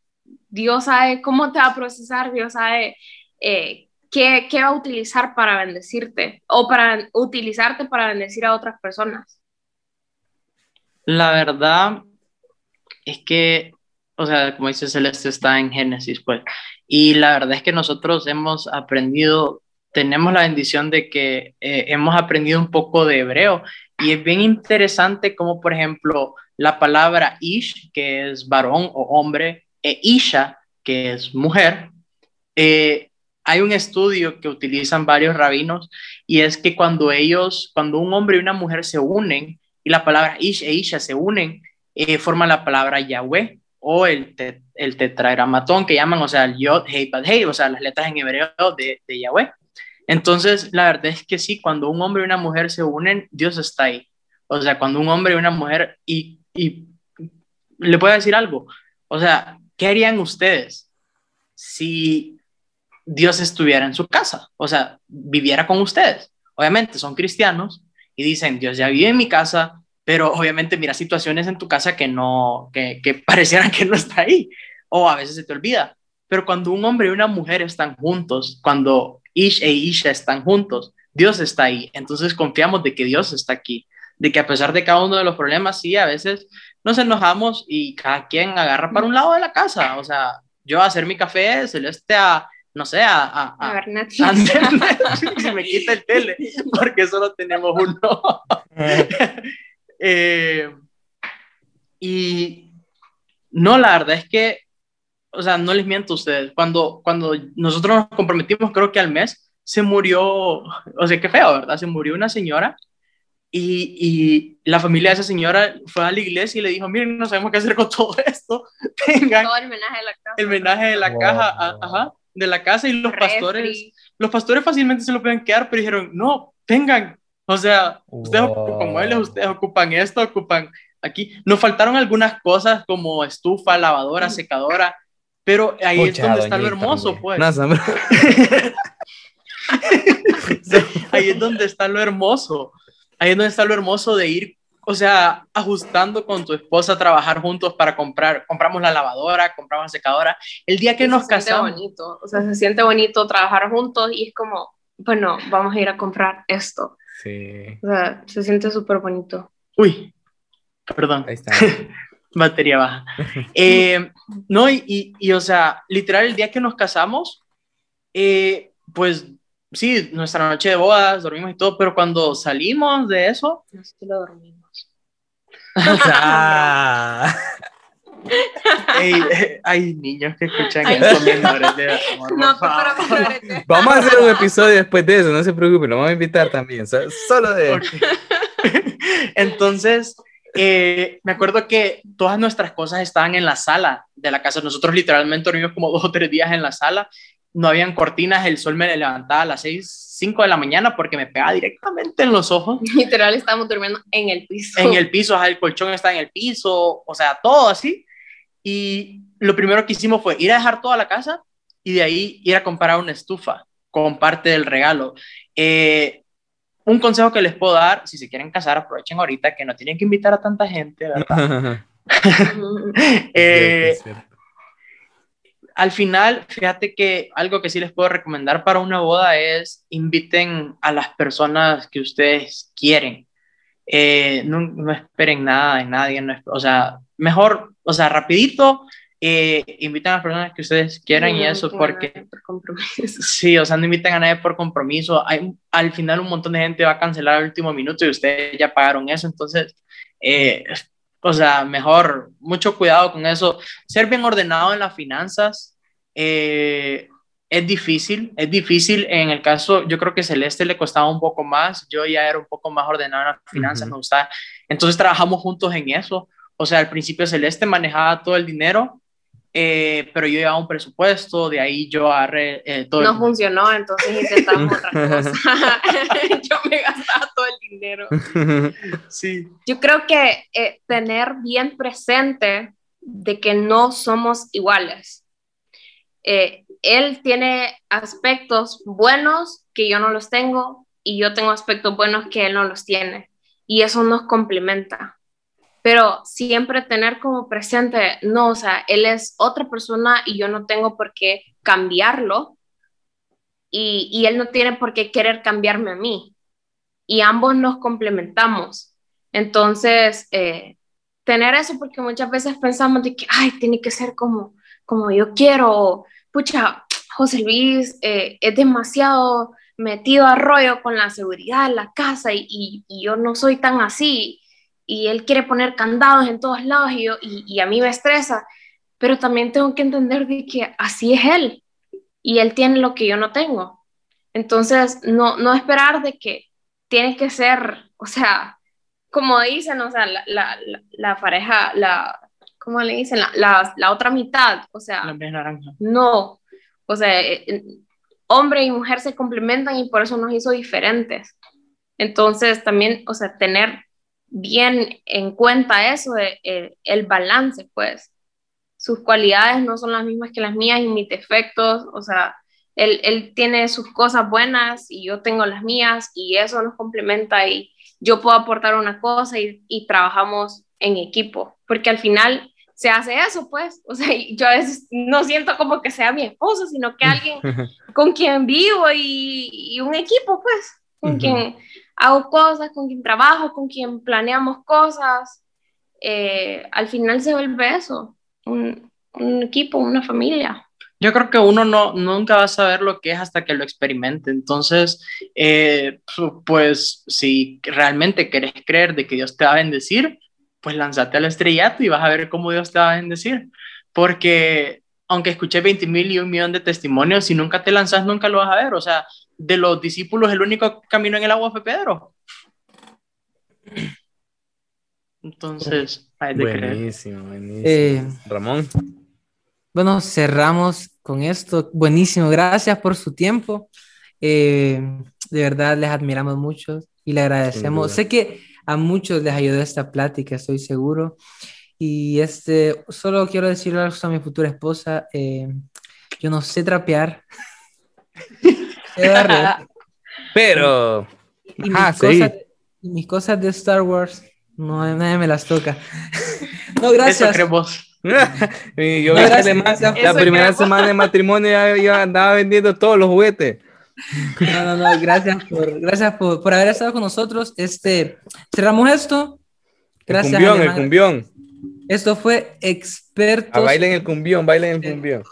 Dios sabe cómo te va a procesar, Dios sabe eh, qué, qué va a utilizar para bendecirte o para utilizarte para bendecir a otras personas. La verdad es que o sea, como dice Celeste, está en Génesis, pues. Y la verdad es que nosotros hemos aprendido, tenemos la bendición de que eh, hemos aprendido un poco de hebreo y es bien interesante como, por ejemplo, la palabra ish, que es varón o hombre, e Isha, que es mujer, eh, hay un estudio que utilizan varios rabinos y es que cuando ellos, cuando un hombre y una mujer se unen y la palabra Ish e Isha se unen, eh, forman la palabra Yahweh o el, el tetragramatón que llaman, o sea, el Yod, Hei, Bad, Hei, o sea, las letras en hebreo de, de Yahweh. Entonces, la verdad es que sí, cuando un hombre y una mujer se unen, Dios está ahí. O sea, cuando un hombre y una mujer, y, y le puedo decir algo, o sea, ¿qué harían ustedes si Dios estuviera en su casa? O sea, viviera con ustedes. Obviamente son cristianos y dicen, Dios ya vive en mi casa, pero obviamente mira situaciones en tu casa que no, que, que parecieran que no está ahí, o a veces se te olvida. Pero cuando un hombre y una mujer están juntos, cuando Ish e Isha están juntos, Dios está ahí. Entonces confiamos de que Dios está aquí, de que a pesar de cada uno de los problemas, sí, a veces nos enojamos y cada quien agarra para un lado de la casa. O sea, yo a hacer mi café, Celeste a, no sé, a, a, A ver, Netflix. a Netflix y me quita el tele, porque solo tenemos uno. Eh, y no, la verdad es que, o sea, no les miento a ustedes, cuando, cuando nosotros nos comprometimos, creo que al mes, se murió, o sea, qué feo, ¿verdad? Se murió una señora y, y la familia de esa señora fue a la iglesia y le dijo, miren, no sabemos qué hacer con todo esto, tengan Todo el menaje de la casa. el menaje de la Wow. caja, a- ajá, de la casa y los pastores, Refri. los pastores fácilmente se lo pueden quedar, pero dijeron, no, vengan, o sea, ustedes Wow. ocupan muebles, ustedes ocupan esto, ocupan aquí. Nos faltaron algunas cosas como estufa, lavadora, secadora, pero ahí es donde está lo hermoso, pues. No, Ahí es donde está lo hermoso. Ahí es donde está lo hermoso de ir, o sea, ajustando con tu esposa trabajar juntos para comprar. Compramos la lavadora, compramos la secadora. El día que Y nos se casamos, bonito, o sea, se siente bonito trabajar juntos y es como, bueno, vamos a ir a comprar esto. Sí, O sea, se siente súper bonito. uy, perdón. ahí está. batería baja. Eh, no, y, y, y, o sea, literal, el día que nos casamos, eh, pues sí, nuestra noche de bodas, dormimos y todo, pero cuando salimos de eso, No sé si lo dormimos. Ah. ey, hay niños que escuchan Ay. esto menores de edad, amor, por No, pero, Vamos a hacer un episodio después de eso, no se preocupe, lo vamos a invitar también, so- solo de... Ok. Entonces, eh, me acuerdo que todas nuestras cosas estaban en la sala de la casa. Nosotros literalmente dormimos como dos o tres días en la sala. No habían cortinas, el sol me levantaba a las 6, 5 de la mañana porque me pegaba directamente en los ojos. literal estamos durmiendo en el piso. En el piso, el colchón está en el piso, o sea, todo así. Y lo primero que hicimos fue ir a dejar toda la casa y de ahí ir a comprar una estufa con parte del regalo. Eh, un consejo que les puedo dar, si se quieren casar, aprovechen ahorita que no tienen que invitar a tanta gente, ¿verdad? Eh, al final, fíjate que algo que sí les puedo recomendar para una boda es inviten a las personas que ustedes quieren. Eh, no, no esperen nada de nadie, no o sea, mejor, o sea, rapidito, eh, inviten a las personas que ustedes quieran y eso, porque por sí, o sea, no inviten a nadie por compromiso. Hay, al final un montón de gente va a cancelar al último minuto y ustedes ya pagaron eso, entonces, eh, o sea, mejor, mucho cuidado con eso. Ser bien ordenado en las finanzas eh, es difícil, es difícil. En el caso, yo creo que Celeste le costaba un poco más, yo ya era un poco más ordenado en las finanzas, Ujú. me gustaba. Entonces trabajamos juntos en eso. O sea, al principio Celeste manejaba todo el dinero, eh, pero yo llevaba un presupuesto, de ahí yo agarré eh, todo el- No funcionó, entonces intentamos otra cosa. Yo me gastaba todo el dinero. Sí, Yo creo que eh, tener bien presente de que no somos iguales. Eh, él tiene aspectos buenos que yo no los tengo y yo tengo aspectos buenos que él no los tiene. Y eso nos complementa. Pero siempre tener como presente, no, o sea, él es otra persona y yo no tengo por qué cambiarlo y, y él no tiene por qué querer cambiarme a mí. Y ambos nos complementamos. Entonces, eh, tener eso, porque muchas veces pensamos de que, ay, tiene que ser como, como yo quiero, pucha, José Luis eh, es demasiado metido a rollo con la seguridad la casa y, y, y, yo no soy tan así, y él quiere poner candados en todos lados y, yo, y, a mí me estresa, pero también tengo que entender de que así es él y él tiene lo que yo no tengo. Entonces, no, no esperar de que tiene que ser, o sea, como dicen, o sea, la, la, la pareja, la, ¿cómo le dicen? La, la, otra mitad, o sea, no, o sea, eh, eh, hombre y mujer se complementan y por eso nos hizo diferentes. Entonces, también, o sea, tener bien en cuenta eso, de, eh, el balance, pues. Sus cualidades no son las mismas que las mías y mis defectos, o sea, él, él tiene sus cosas buenas y yo tengo las mías y eso nos complementa y yo puedo aportar una cosa y, y trabajamos en equipo, porque al final se hace eso, pues. O sea, yo a veces no siento como que sea mi esposo, sino que alguien con quien vivo y, y un equipo, pues, con quien hago cosas, con quien trabajo, con quien planeamos cosas. Eh, al final se vuelve eso, un, un, equipo, una familia. Yo creo que uno no, nunca va a saber lo que es hasta que lo experimente. Entonces, eh, pues si realmente querés creer de que Dios te va a bendecir, pues lánzate al estrellato y vas a ver cómo Dios te va a bendecir. Porque aunque escuché 20 mil y un millón de testimonios, si nunca te lanzas, nunca lo vas a ver. O sea, de los discípulos, el único camino en el agua fue Pedro. Entonces, hay de buenísimo, buenísimo. Eh, Ramón. Bueno, cerramos con esto. Buenísimo, gracias por su tiempo. Eh, de verdad, les admiramos mucho y le agradecemos. Sé que a muchos les ayudó esta plática, estoy seguro. Y este, solo quiero decirle algo a mi futura esposa. Eh, yo no sé trapear. Pero. Y, mis, cosas, mis, cosas, de Star Wars, no, nadie me las toca. no, gracias. yo la primera semana de matrimonio ya, andaba vendiendo todos los juguetes. No, no, no, gracias por, gracias por, por haber estado con nosotros. Este, cerramos esto. Gracias. El cumbión, el cumbión. Esto fue expertos. bailen el cumbión, bailen el cumbión.